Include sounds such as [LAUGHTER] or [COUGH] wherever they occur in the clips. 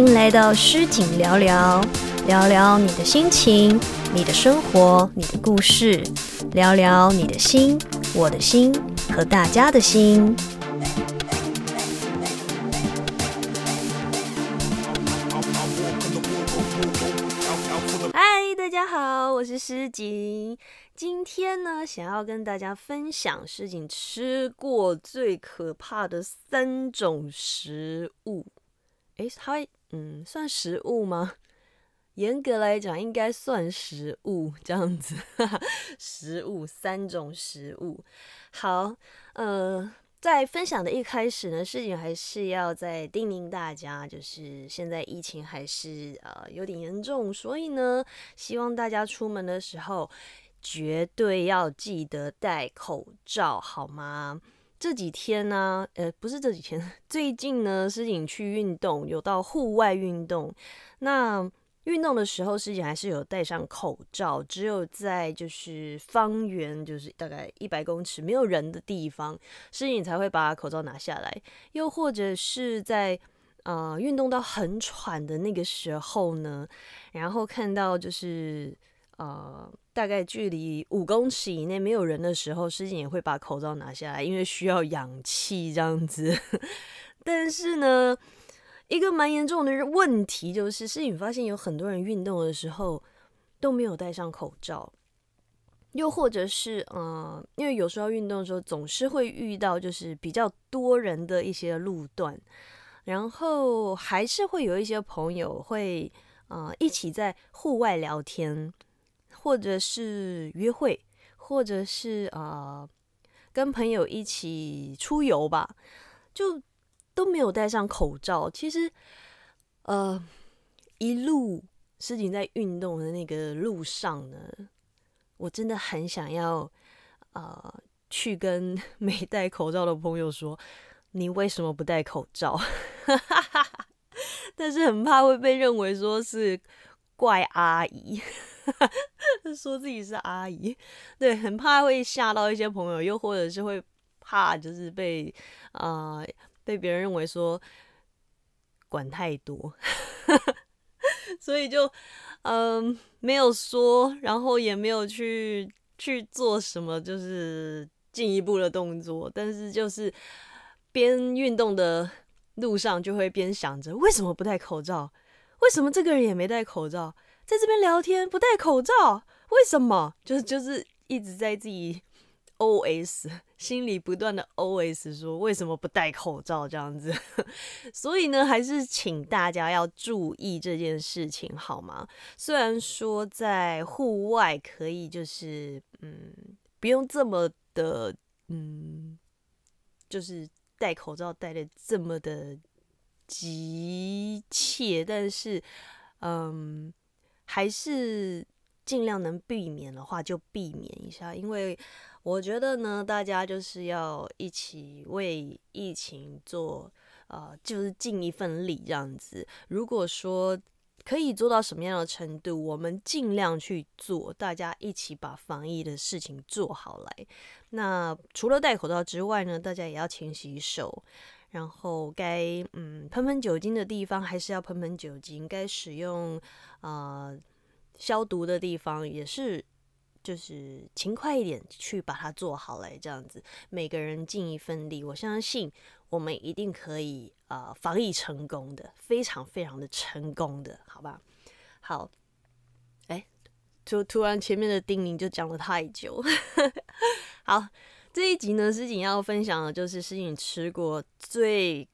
欢迎来到诗景聊聊，聊聊你的心情、你的生活、你的故事，聊聊你的心、我的心和大家的心。嗨，大家好，我是诗景。今天呢，想要跟大家分享诗景吃过最可怕的三种食物。诶，它嗯算食物吗？严格来讲，应该算食物这样子。[LAUGHS] 食物三种食物。好，呃，在分享的一开始呢，事情还是要再叮咛大家，就是现在疫情还是呃有点严重，所以呢，希望大家出门的时候绝对要记得戴口罩，好吗？这几天呢，呃，不是这几天，[LAUGHS] 最近呢，诗颖去运动，有到户外运动。那运动的时候，诗颖还是有戴上口罩，只有在就是方圆就是大概一百公尺没有人的地方，诗颖才会把口罩拿下来。又或者是在呃运动到很喘的那个时候呢，然后看到就是呃。大概距离五公尺以内没有人的时候，诗景也会把口罩拿下来，因为需要氧气这样子。[LAUGHS] 但是呢，一个蛮严重的问题就是，诗景发现有很多人运动的时候都没有戴上口罩，又或者是嗯，因为有时候运动的时候总是会遇到就是比较多人的一些路段，然后还是会有一些朋友会呃一起在户外聊天。或者是约会，或者是啊跟朋友一起出游吧，就都没有戴上口罩。其实，呃，一路事情在运动的那个路上呢，我真的很想要啊去跟 [LAUGHS] 没戴口罩的朋友说，你为什么不戴口罩？[LAUGHS] 但是很怕会被认为说是怪阿姨。[LAUGHS] 说自己是阿姨，对，很怕会吓到一些朋友，又或者是会怕就是被啊被别人认为说管太多，[LAUGHS] 所以就嗯没有说，然后也没有去去做什么就是进一步的动作，但是就是边运动的路上就会边想着为什么不戴口罩，为什么这个人也没戴口罩。在这边聊天不戴口罩，为什么？就是就是一直在自己 O S 心里不断的 O S 说为什么不戴口罩这样子？[LAUGHS] 所以呢，还是请大家要注意这件事情好吗？虽然说在户外可以就是嗯不用这么的嗯就是戴口罩戴的这么的急切，但是嗯。还是尽量能避免的话，就避免一下。因为我觉得呢，大家就是要一起为疫情做，呃，就是尽一份力这样子。如果说可以做到什么样的程度，我们尽量去做，大家一起把防疫的事情做好来。那除了戴口罩之外呢，大家也要勤洗手。然后该嗯喷喷酒精的地方还是要喷喷酒精，该使用啊消毒的地方也是就是勤快一点去把它做好来，这样子每个人尽一份力，我相信我们一定可以啊防疫成功的，非常非常的成功的，好吧？好，哎，就突然前面的叮咛就讲了太久，[LAUGHS] 好。这一集呢，诗景要分享的就是诗景吃过最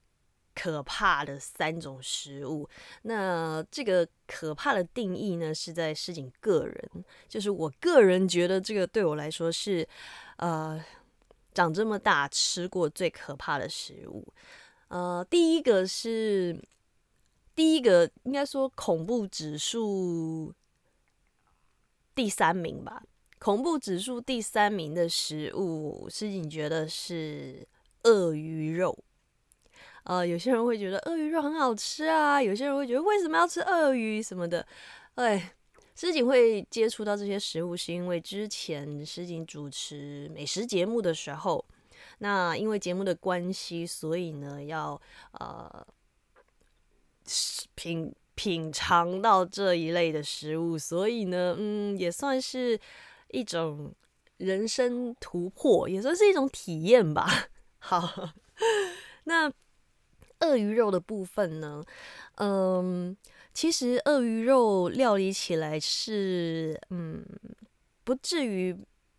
可怕的三种食物。那这个可怕的定义呢，是在诗景个人，就是我个人觉得这个对我来说是，呃，长这么大吃过最可怕的食物。呃，第一个是第一个应该说恐怖指数第三名吧。恐怖指数第三名的食物，是你觉得是鳄鱼肉。呃，有些人会觉得鳄鱼肉很好吃啊，有些人会觉得为什么要吃鳄鱼什么的。哎，诗景会接触到这些食物，是因为之前诗景主持美食节目的时候，那因为节目的关系，所以呢要呃品品尝到这一类的食物，所以呢，嗯，也算是一种人生突破，也算是一种体验吧。[LAUGHS] 好，那鳄鱼肉的部分呢？嗯，其实鳄鱼肉料理起来是，嗯，不至于。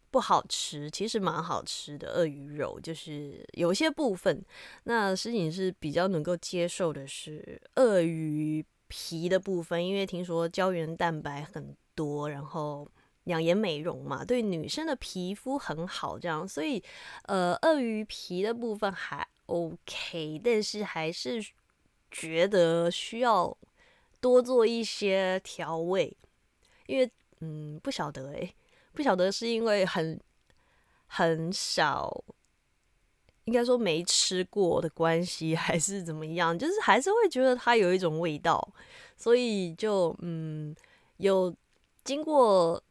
不好吃，其实蛮好吃的。鳄鱼肉就是有些部分，那诗颖是比较能够接受的是鳄鱼皮的部分，因为听说胶原蛋白很多，然后养颜美容嘛，对女生的皮肤很好，这样，所以呃，鳄鱼皮的部分还 OK，但是还是觉得需要多做一些调味，因为嗯，不晓得诶。不晓得是因为很很少，应该说没吃过的关系，还是怎么样？就是还是会觉得它有一种味道，所以就嗯，有经过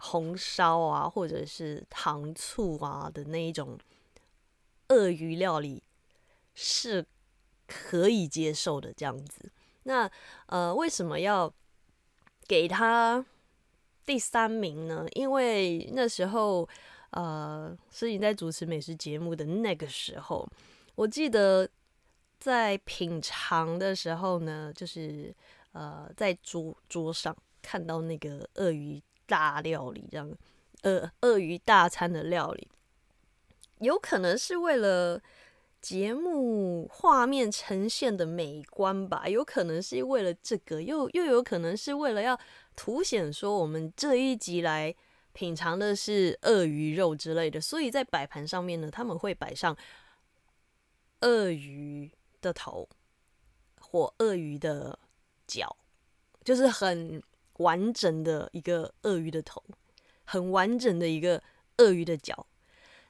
红烧啊，或者是糖醋啊的那一种鳄鱼料理是可以接受的这样子。那呃，为什么要给他？第三名呢？因为那时候，呃，是你在主持美食节目的那个时候，我记得在品尝的时候呢，就是呃，在桌桌上看到那个鳄鱼大料理，这样，呃，鳄鱼大餐的料理，有可能是为了节目画面呈现的美观吧，有可能是为了这个，又又有可能是为了要。凸显说我们这一集来品尝的是鳄鱼肉之类的，所以在摆盘上面呢，他们会摆上鳄鱼的头或鳄鱼的脚，就是很完整的一个鳄鱼的头，很完整的一个鳄鱼的脚，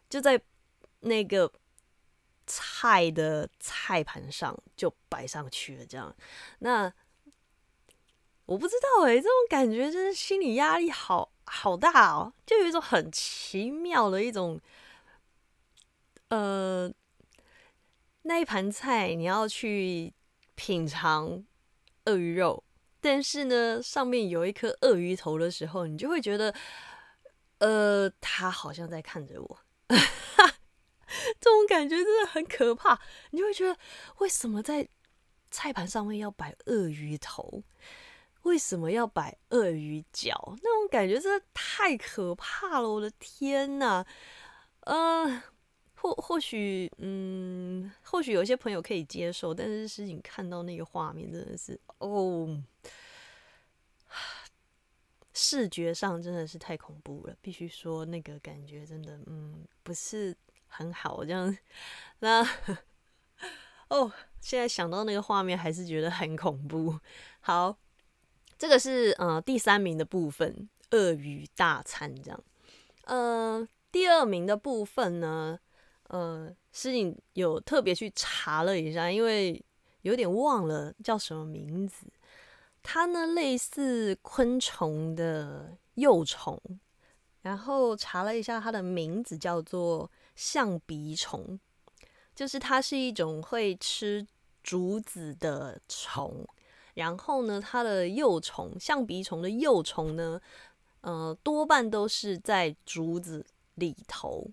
就在那个菜的菜盘上就摆上去了，这样那。我不知道哎，这种感觉就是心理压力好好大哦，就有一种很奇妙的一种，呃，那一盘菜你要去品尝鳄鱼肉，但是呢，上面有一颗鳄鱼头的时候，你就会觉得，呃，他好像在看着我，[LAUGHS] 这种感觉真的很可怕。你就会觉得，为什么在菜盘上面要摆鳄鱼头？为什么要摆鳄鱼脚？那种感觉真的太可怕了！我的天呐，呃，或或许，嗯，或许有些朋友可以接受，但是诗景看到那个画面真的是，哦，视觉上真的是太恐怖了。必须说，那个感觉真的，嗯，不是很好。这样，那，哦，现在想到那个画面，还是觉得很恐怖。好。这个是呃第三名的部分，鳄鱼大餐这样。呃，第二名的部分呢，呃，是有特别去查了一下，因为有点忘了叫什么名字。它呢类似昆虫的幼虫，然后查了一下它的名字叫做象鼻虫，就是它是一种会吃竹子的虫。然后呢，它的幼虫，象鼻虫的幼虫呢，呃，多半都是在竹子里头，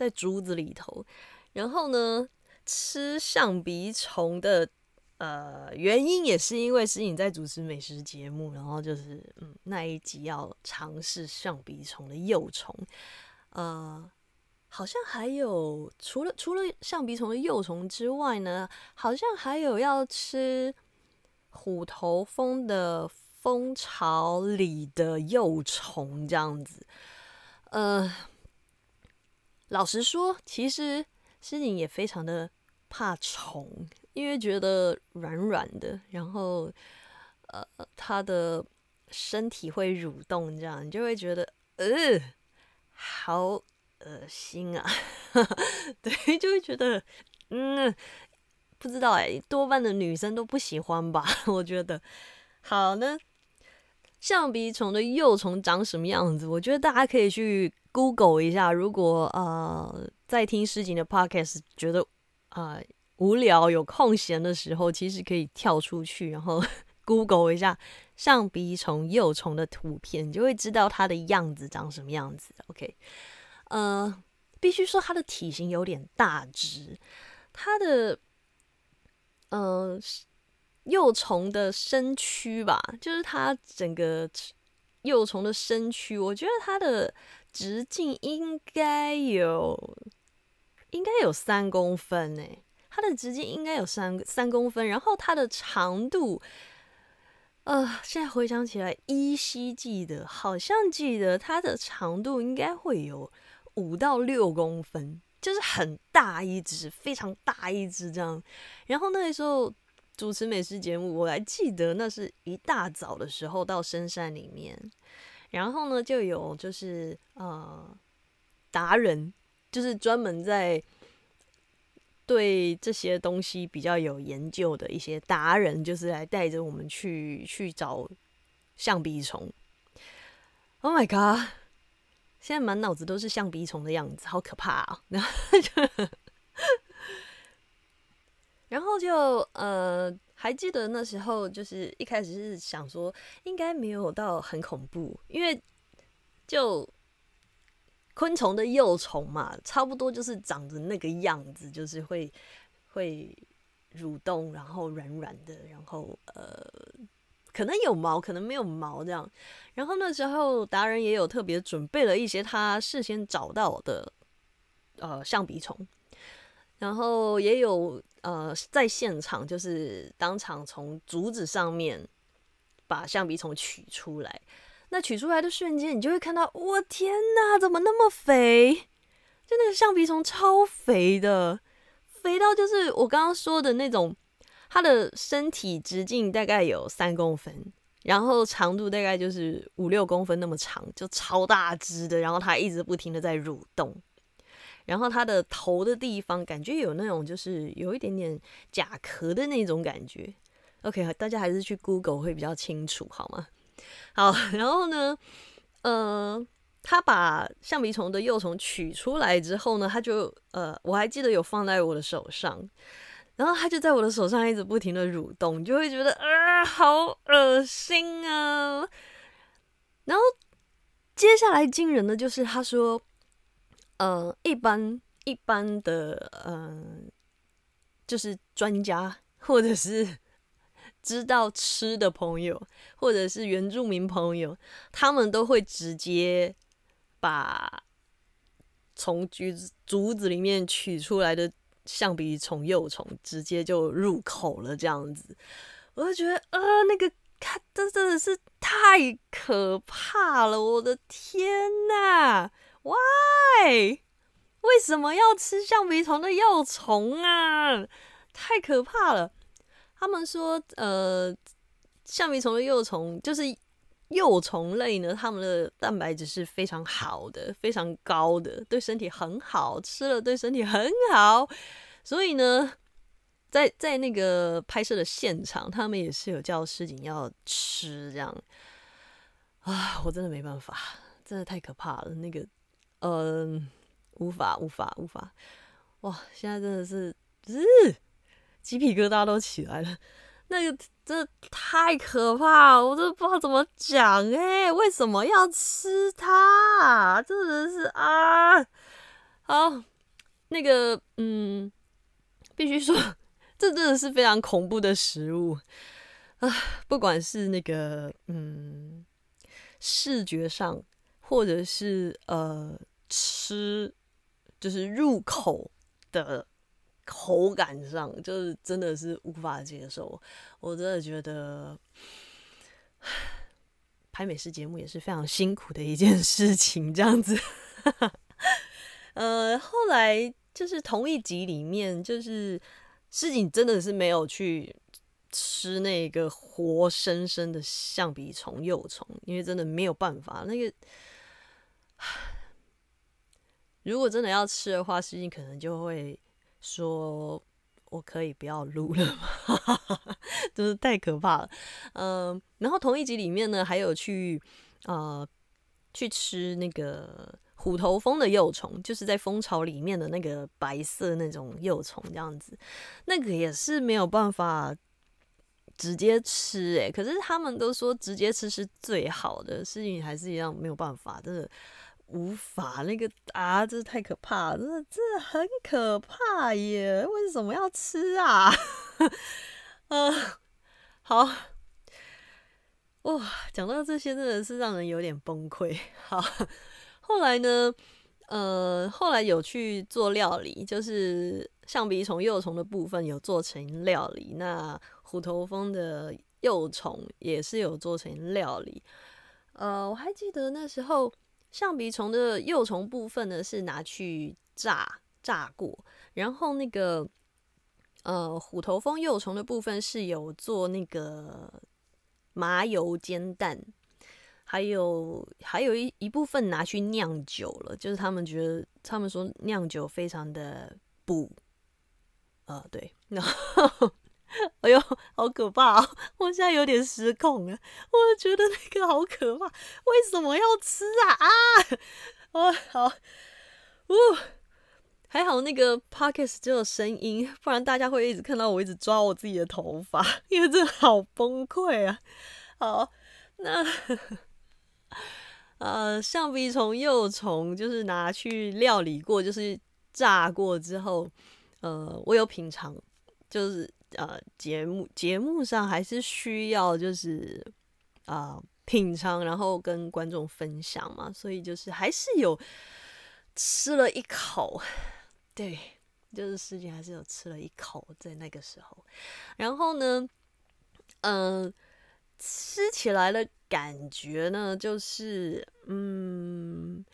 在竹子里头。然后呢，吃象鼻虫的呃原因也是因为是你在主持美食节目，然后就是嗯那一集要尝试象鼻虫的幼虫，呃，好像还有除了除了象鼻虫的幼虫之外呢，好像还有要吃。虎头蜂的蜂巢里的幼虫这样子，呃，老实说，其实诗颖也非常的怕虫，因为觉得软软的，然后呃，它的身体会蠕动，这样你就会觉得呃，好恶心啊，[LAUGHS] 对，就会觉得嗯。不知道哎，多半的女生都不喜欢吧？[LAUGHS] 我觉得，好呢。象鼻虫的幼虫长什么样子？我觉得大家可以去 Google 一下。如果呃在听诗情的 Podcast，觉得啊无聊有空闲的时候，其实可以跳出去，然后 [LAUGHS] Google 一下上鼻虫幼虫的图片，你就会知道它的样子长什么样子。OK，呃，必须说它的体型有点大只，它的呃幼虫的身躯吧，就是它整个幼虫的身躯，我觉得它的直径应该有应该有三公分呢。它的直径应该有三三公分，然后它的长度，呃，现在回想起来依稀记得，好像记得它的长度应该会有五到六公分，就是很大一只，非常大一只这样。然后那个时候主持美食节目，我还记得那是一大早的时候到深山里面，然后呢就有就是呃达人，就是专门在。对这些东西比较有研究的一些达人，就是来带着我们去去找象鼻虫。Oh my god！现在满脑子都是象鼻虫的样子，好可怕啊！[LAUGHS] 然后就，然后就呃，还记得那时候就是一开始是想说，应该没有到很恐怖，因为就。昆虫的幼虫嘛，差不多就是长着那个样子，就是会会蠕动，然后软软的，然后呃，可能有毛，可能没有毛这样。然后那时候达人也有特别准备了一些他事先找到的呃象鼻虫，然后也有呃在现场就是当场从竹子上面把橡皮虫取出来。那取出来的瞬间，你就会看到，我天哪，怎么那么肥？就那个橡皮虫超肥的，肥到就是我刚刚说的那种，它的身体直径大概有三公分，然后长度大概就是五六公分那么长，就超大只的。然后它一直不停的在蠕动，然后它的头的地方感觉有那种就是有一点点甲壳的那种感觉。OK，大家还是去 Google 会比较清楚，好吗？好，然后呢，呃，他把橡皮虫的幼虫取出来之后呢，他就呃，我还记得有放在我的手上，然后他就在我的手上一直不停的蠕动，就会觉得啊，好恶心啊。然后接下来惊人的就是他说，呃，一般一般的，嗯，就是专家或者是。[LAUGHS] 知道吃的朋友，或者是原住民朋友，他们都会直接把从橘子竹子里面取出来的象鼻虫幼虫直接就入口了，这样子，我就觉得，呃，那个看，这真的是太可怕了！我的天呐 w h y 为什么要吃橡皮虫的幼虫啊？太可怕了！他们说，呃，橡皮虫的幼虫就是幼虫类呢，它们的蛋白质是非常好的，非常高的，对身体很好，吃了对身体很好。所以呢，在在那个拍摄的现场，他们也是有叫师警要吃这样。啊，我真的没办法，真的太可怕了。那个，嗯，无法，无法，无法。哇，现在真的是，日。鸡皮疙瘩都起来了，那个真的太可怕了，我都不知道怎么讲哎，为什么要吃它？真的是啊，好，那个嗯，必须说，这真的是非常恐怖的食物啊，不管是那个嗯，视觉上，或者是呃吃，就是入口的。口感上就是真的是无法接受，我真的觉得拍美食节目也是非常辛苦的一件事情。这样子，[LAUGHS] 呃，后来就是同一集里面，就是诗景真的是没有去吃那个活生生的象鼻虫幼虫，因为真的没有办法。那个如果真的要吃的话，诗景可能就会。说我可以不要录了吗？[LAUGHS] 真是太可怕了。嗯，然后同一集里面呢，还有去呃去吃那个虎头蜂的幼虫，就是在蜂巢里面的那个白色那种幼虫，这样子，那个也是没有办法直接吃诶，可是他们都说直接吃是最好的，事情还是一样没有办法，真的无法那个啊，这太可怕了，真的这很可怕耶！为什么要吃啊？嗯，[LAUGHS] 好。哇，讲到这些真的是让人有点崩溃。好，后来呢，呃，后来有去做料理，就是象鼻虫幼虫的部分有做成料理，那虎头蜂的幼虫也是有做成料理。呃，我还记得那时候象鼻虫的幼虫部分呢是拿去炸炸过，然后那个呃虎头蜂幼虫的部分是有做那个。麻油煎蛋，还有还有一一部分拿去酿酒了，就是他们觉得他们说酿酒非常的补，呃，对，然后 [LAUGHS] 哎呦，好可怕！哦我现在有点失控了，我觉得那个好可怕，为什么要吃啊？啊，哦，好，呜，还好那个 pockets 只有声音，不然大家会一直看到我一直抓我自己的头发，因为这好崩溃啊！好，那呃，橡皮虫幼虫就是拿去料理过，就是炸过之后，呃，我有品尝，就是呃，节目节目上还是需要就是啊品尝，然后跟观众分享嘛，所以就是还是有吃了一口。[LAUGHS] 对，就是师姐还是有吃了一口在那个时候，然后呢，嗯，吃起来的感觉呢，就是嗯，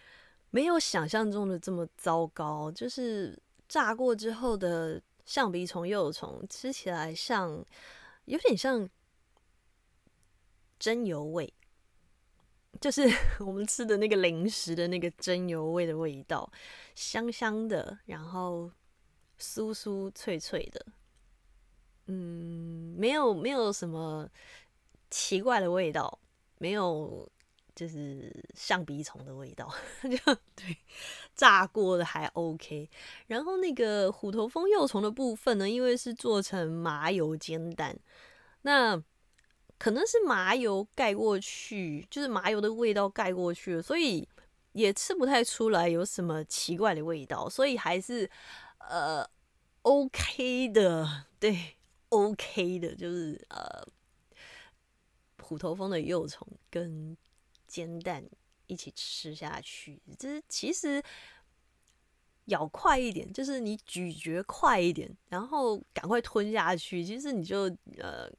没有想象中的这么糟糕。就是炸过之后的象鼻虫幼虫，吃起来像有点像真油味，就是 [LAUGHS] 我们吃的那个零食的那个真油味的味道。香香的，然后酥酥脆脆的，嗯，没有没有什么奇怪的味道，没有就是象鼻虫的味道，[LAUGHS] 就对，炸过的还 OK。然后那个虎头蜂幼虫的部分呢，因为是做成麻油煎蛋，那可能是麻油盖过去，就是麻油的味道盖过去了，所以。也吃不太出来有什么奇怪的味道，所以还是呃 OK 的，对 OK 的，就是呃虎头蜂的幼虫跟煎蛋一起吃下去，就是其实咬快一点，就是你咀嚼快一点，然后赶快吞下去，其实你就呃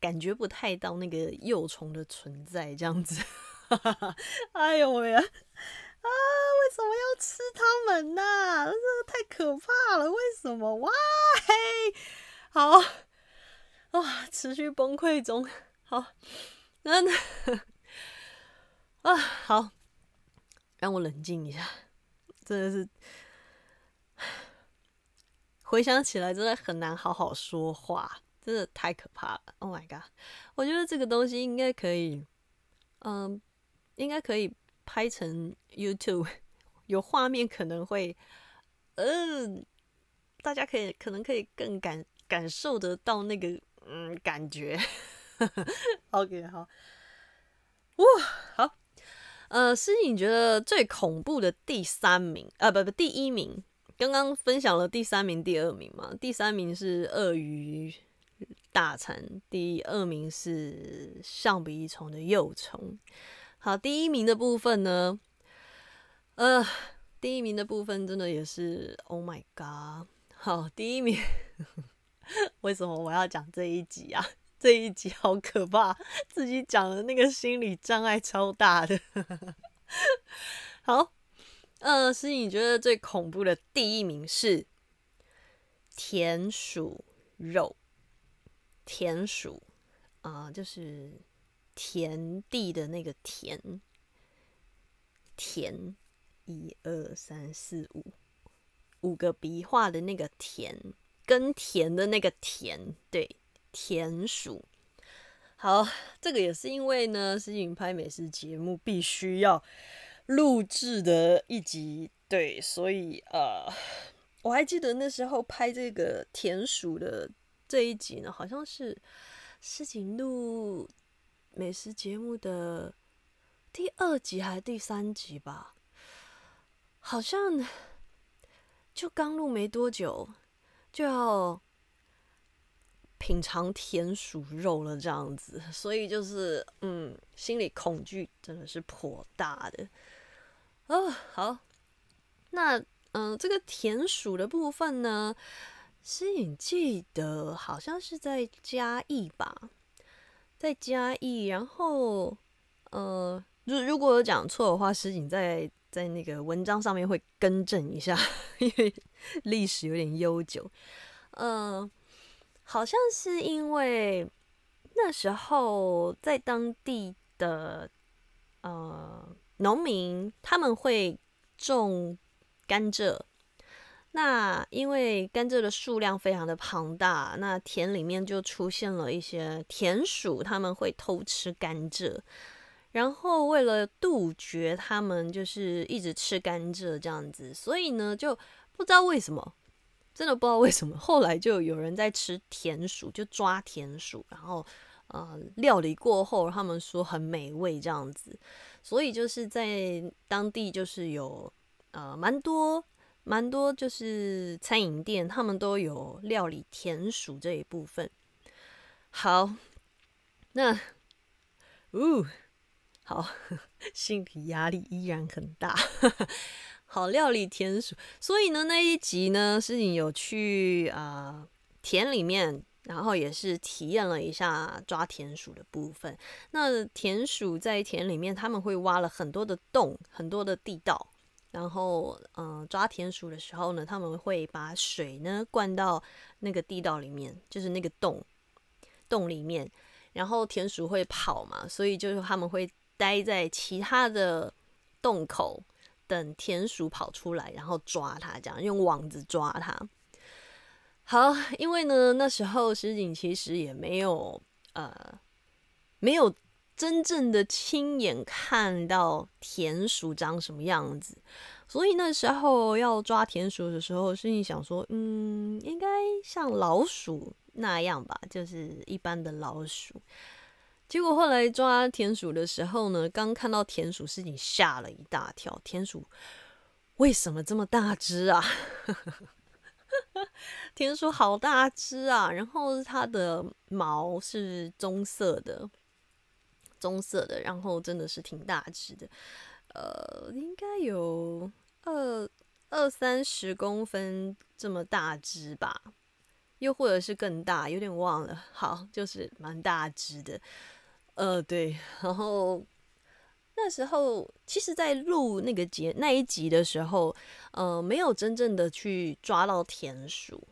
感觉不太到那个幼虫的存在，这样子。[LAUGHS] 哎呦喂呀！啊，为什么要吃它们呢？这太可怕了！为什么？哇嘿，好啊，持续崩溃中。好，那啊，好，让我冷静一下。真的是回想起来，真的很难好好说话，真的太可怕了。Oh my god！我觉得这个东西应该可以，嗯。应该可以拍成 YouTube，[LAUGHS] 有画面可能会，嗯，大家可以可能可以更感感受得到那个嗯感觉。[LAUGHS] OK，好，哇，好，呃，是你觉得最恐怖的第三名啊，不不，第一名，刚刚分享了第三名、第二名嘛，第三名是鳄鱼大餐，第二名是象鼻虫的幼虫。好，第一名的部分呢？呃，第一名的部分真的也是，Oh my god！好，第一名，[LAUGHS] 为什么我要讲这一集啊？这一集好可怕，自己讲的那个心理障碍超大的。[LAUGHS] 好，呃，是你觉得最恐怖的第一名是田鼠肉，田鼠啊，就是。田地的那个田，田一二三四五五个笔画的那个田，耕田的那个田，对，田鼠。好，这个也是因为呢，是影拍美食节目必须要录制的一集。对，所以呃，我还记得那时候拍这个田鼠的这一集呢，好像是市井录美食节目的第二集还是第三集吧？好像就刚录没多久，就要品尝田鼠肉了，这样子，所以就是嗯，心里恐惧真的是颇大的。哦，好。那嗯，这个田鼠的部分呢，是你记得好像是在嘉义吧，在嘉义。然后呃，如如果有讲错的话，石井在在那个文章上面会更正一下，[LAUGHS] 因为历史有点悠久。嗯，好像是因为那时候在当地的呃农民他们会种。甘蔗，那因为甘蔗的数量非常的庞大，那田里面就出现了一些田鼠，他们会偷吃甘蔗，然后为了杜绝他们就是一直吃甘蔗这样子，所以呢就不知道为什么，真的不知道为什么，后来就有人在吃田鼠，就抓田鼠，然后呃料理过后，他们说很美味这样子，所以就是在当地就是有。呃，蛮多蛮多，就是餐饮店，他们都有料理田鼠这一部分。好，那，呜，好，[LAUGHS] 心理压力依然很大。好，料理田鼠，所以呢，那一集呢，是你有去啊田里面，然后也是体验了一下抓田鼠的部分。那田鼠在田里面，他们会挖了很多的洞，很多的地道。然后，嗯，抓田鼠的时候呢，他们会把水呢灌到那个地道里面，就是那个洞洞里面。然后田鼠会跑嘛，所以就是他们会待在其他的洞口等田鼠跑出来，然后抓它，这样用网子抓它。好，因为呢那时候石井其实也没有呃没有。真正的亲眼看到田鼠长什么样子，所以那时候要抓田鼠的时候，心里想说，嗯，应该像老鼠那样吧，就是一般的老鼠。结果后来抓田鼠的时候呢，刚看到田鼠，事情吓了一大跳。田鼠为什么这么大只啊？[LAUGHS] 田鼠好大只啊！然后它的毛是棕色的。棕色的，然后真的是挺大只的，呃，应该有二二三十公分这么大只吧，又或者是更大，有点忘了。好，就是蛮大只的，呃，对。然后那时候，其实，在录那个节那一集的时候，呃，没有真正的去抓到田鼠。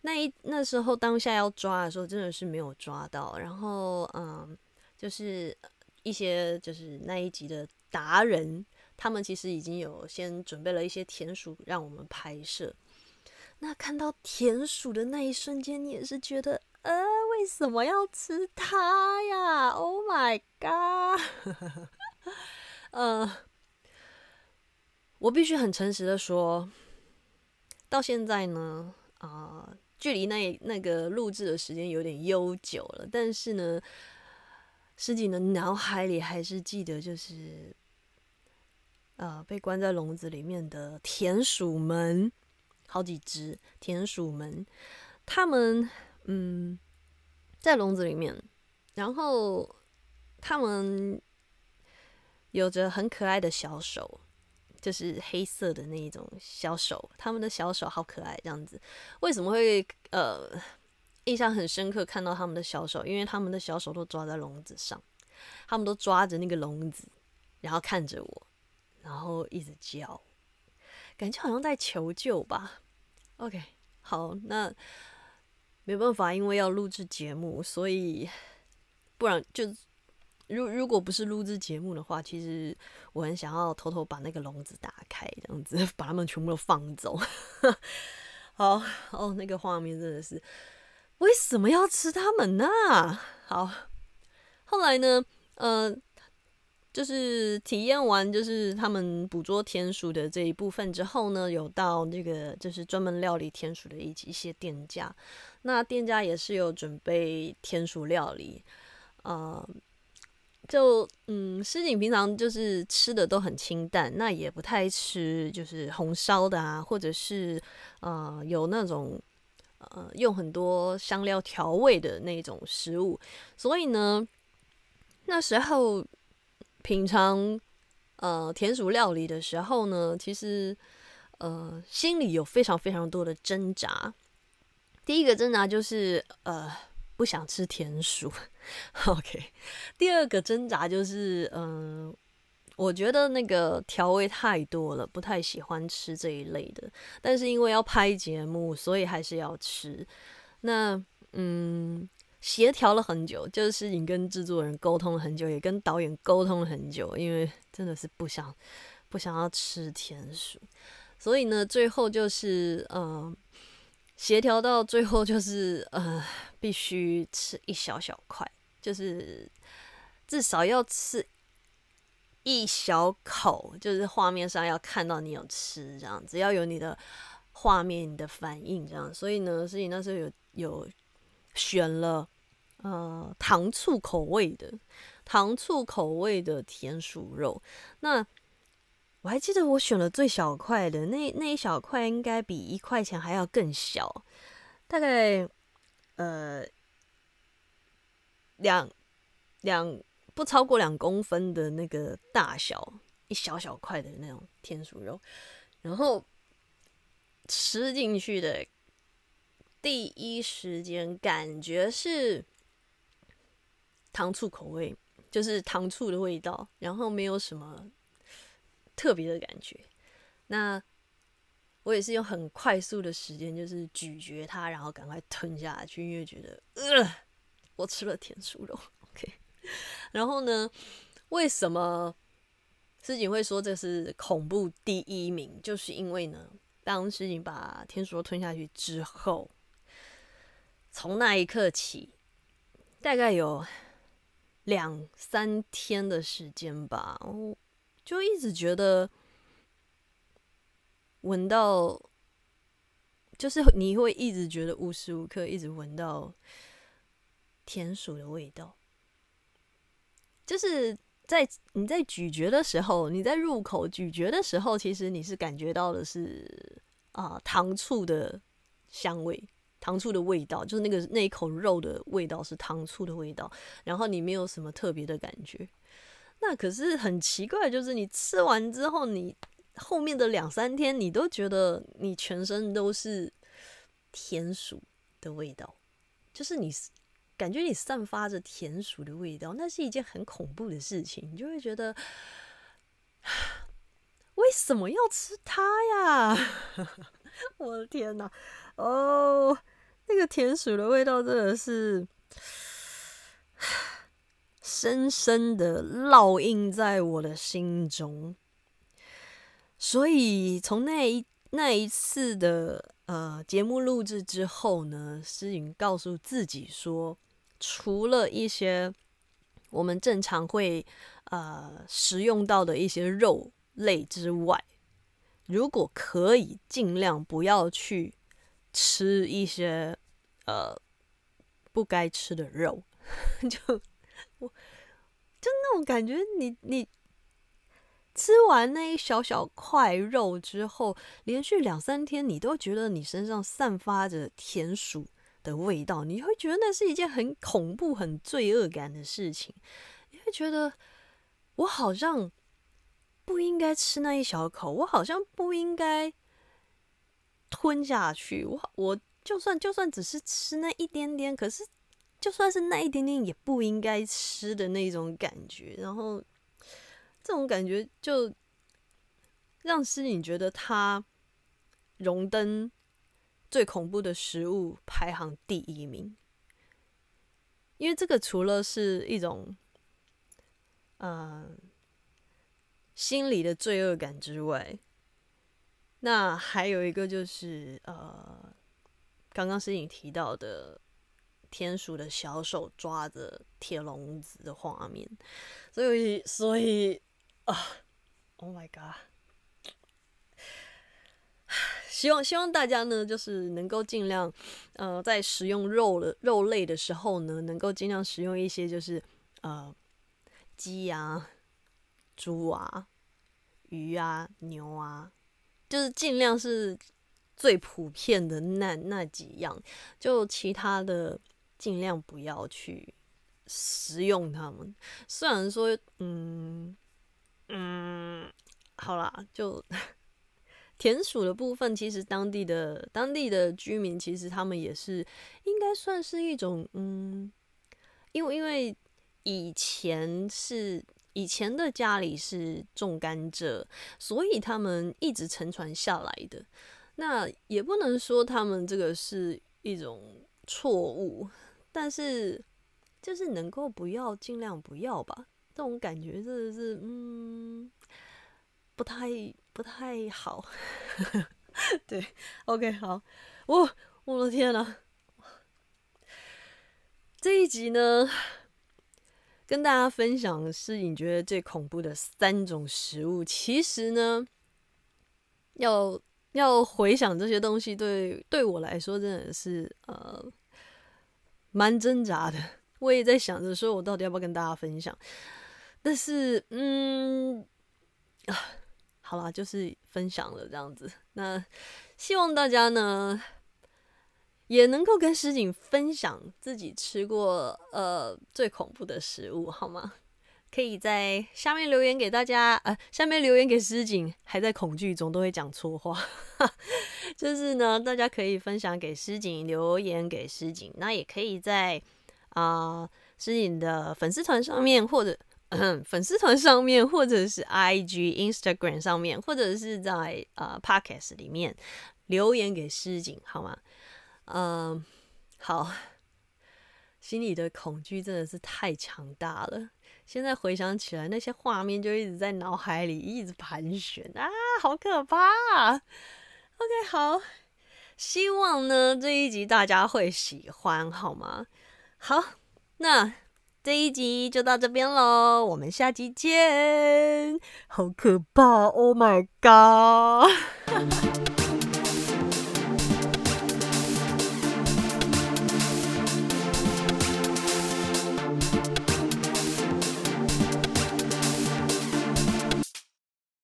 那一那时候当下要抓的时候，真的是没有抓到。然后，嗯。就是一些就是那一集的达人，他们其实已经有先准备了一些田鼠让我们拍摄。那看到田鼠的那一瞬间，你也是觉得，呃，为什么要吃它呀？Oh my god！[LAUGHS] 呃，我必须很诚实的说，到现在呢，啊，距离那那个录制的时间有点悠久了，但是呢。师景的脑海里还是记得，就是呃被关在笼子里面的田鼠们，好几只田鼠们，他们嗯在笼子里面，然后他们有着很可爱的小手，就是黑色的那一种小手，他们的小手好可爱，这样子，为什么会呃？印象很深刻，看到他们的小手，因为他们的小手都抓在笼子上，他们都抓着那个笼子，然后看着我，然后一直叫，感觉好像在求救吧。OK，好，那没办法，因为要录制节目，所以不然就如如果不是录制节目的话，其实我很想要偷偷把那个笼子打开，这样子 [LAUGHS] 把他们全部都放走。[LAUGHS] 好哦，那个画面真的是。为什么要吃它们呢？好，后来呢？呃，就是体验完就是他们捕捉田鼠的这一部分之后呢，有到那个就是专门料理田鼠的一一些店家，那店家也是有准备田鼠料理，呃，就嗯，诗景平常就是吃的都很清淡，那也不太吃就是红烧的啊，或者是呃有那种呃用很多香料调味的那种食物，所以呢，那时候。品尝呃田鼠料理的时候呢，其实呃心里有非常非常多的挣扎。第一个挣扎就是呃不想吃田鼠，[LAUGHS] OK。第二个挣扎就是嗯，我觉得那个调味太多了，不太喜欢吃这一类的。但是因为要拍节目，所以还是要吃。那嗯。协调了很久，就是你跟制作人沟通了很久，也跟导演沟通了很久，因为真的是不想不想要吃田鼠，所以呢，最后就是嗯，协调到最后就是呃，必须吃一小小块，就是至少要吃一小口，就是画面上要看到你有吃这样，只要有你的画面、你的反应这样，所以呢，所以那时候有有。选了呃糖醋口味的糖醋口味的甜薯肉，那我还记得我选了最小块的那那一小块，应该比一块钱还要更小，大概呃两两不超过两公分的那个大小，一小小块的那种天薯肉，然后吃进去的。第一时间感觉是糖醋口味，就是糖醋的味道，然后没有什么特别的感觉。那我也是用很快速的时间，就是咀嚼它，然后赶快吞下去，因为觉得呃，我吃了甜薯肉。OK，[LAUGHS] 然后呢，为什么司警会说这是恐怖第一名？就是因为呢，当司警把甜薯肉吞下去之后。从那一刻起，大概有两三天的时间吧，我就一直觉得闻到，就是你会一直觉得无时无刻一直闻到田鼠的味道，就是在你在咀嚼的时候，你在入口咀嚼的时候，其实你是感觉到的是啊糖醋的香味。糖醋的味道，就是那个那一口肉的味道是糖醋的味道，然后你没有什么特别的感觉。那可是很奇怪，就是你吃完之后，你后面的两三天，你都觉得你全身都是田鼠的味道，就是你感觉你散发着田鼠的味道，那是一件很恐怖的事情，你就会觉得为什么要吃它呀？[LAUGHS] 我的天哪！哦，那个田鼠的味道真的是深深的烙印在我的心中。所以从那一那一次的呃节目录制之后呢，诗颖告诉自己说，除了一些我们正常会呃食用到的一些肉类之外，如果可以，尽量不要去。吃一些呃不该吃的肉，[LAUGHS] 就我就那种感觉，你你吃完那一小小块肉之后，连续两三天，你都觉得你身上散发着田鼠的味道，你会觉得那是一件很恐怖、很罪恶感的事情。你会觉得我好像不应该吃那一小口，我好像不应该。吞下去，我我就算就算只是吃那一点点，可是就算是那一点点，也不应该吃的那种感觉。然后这种感觉就让诗颖觉得他荣登最恐怖的食物排行第一名，因为这个除了是一种嗯心理的罪恶感之外。那还有一个就是，呃，刚刚是你提到的田鼠的小手抓着铁笼子的画面，所以所以啊，Oh my god！[SIGHS] 希望希望大家呢，就是能够尽量呃，在食用肉的肉类的时候呢，能够尽量食用一些就是呃鸡啊、猪啊、鱼啊、牛啊，就是尽量是最普遍的那那几样，就其他的。尽量不要去食用它们。虽然说，嗯嗯，好啦，就 [LAUGHS] 田鼠的部分，其实当地的当地的居民，其实他们也是应该算是一种，嗯，因为因为以前是以前的家里是种甘蔗，所以他们一直承传下来的。那也不能说他们这个是一种错误。但是，就是能够不要，尽量不要吧。这种感觉真的是，嗯，不太不太好。[LAUGHS] 对，OK，好。我我的天呐，这一集呢，跟大家分享是你觉得最恐怖的三种食物。其实呢，要要回想这些东西，对对我来说，真的是呃。蛮挣扎的，[LAUGHS] 我也在想着说，我到底要不要跟大家分享？但是，嗯，啊，好啦，就是分享了这样子。那希望大家呢，也能够跟诗景分享自己吃过呃最恐怖的食物，好吗？可以在下面留言给大家，呃，下面留言给诗景，还在恐惧中都会讲错话，[LAUGHS] 就是呢，大家可以分享给诗景，留言给诗景，那也可以在啊诗景的粉丝团上面，或者 [COUGHS] 粉丝团上面，或者是 I G Instagram 上面，或者是在呃 Podcast 里面留言给诗景，好吗？嗯，好，心里的恐惧真的是太强大了。现在回想起来，那些画面就一直在脑海里一直盘旋啊，好可怕！OK，好，希望呢这一集大家会喜欢，好吗？好，那这一集就到这边喽，我们下集见。好可怕！Oh my god！[LAUGHS]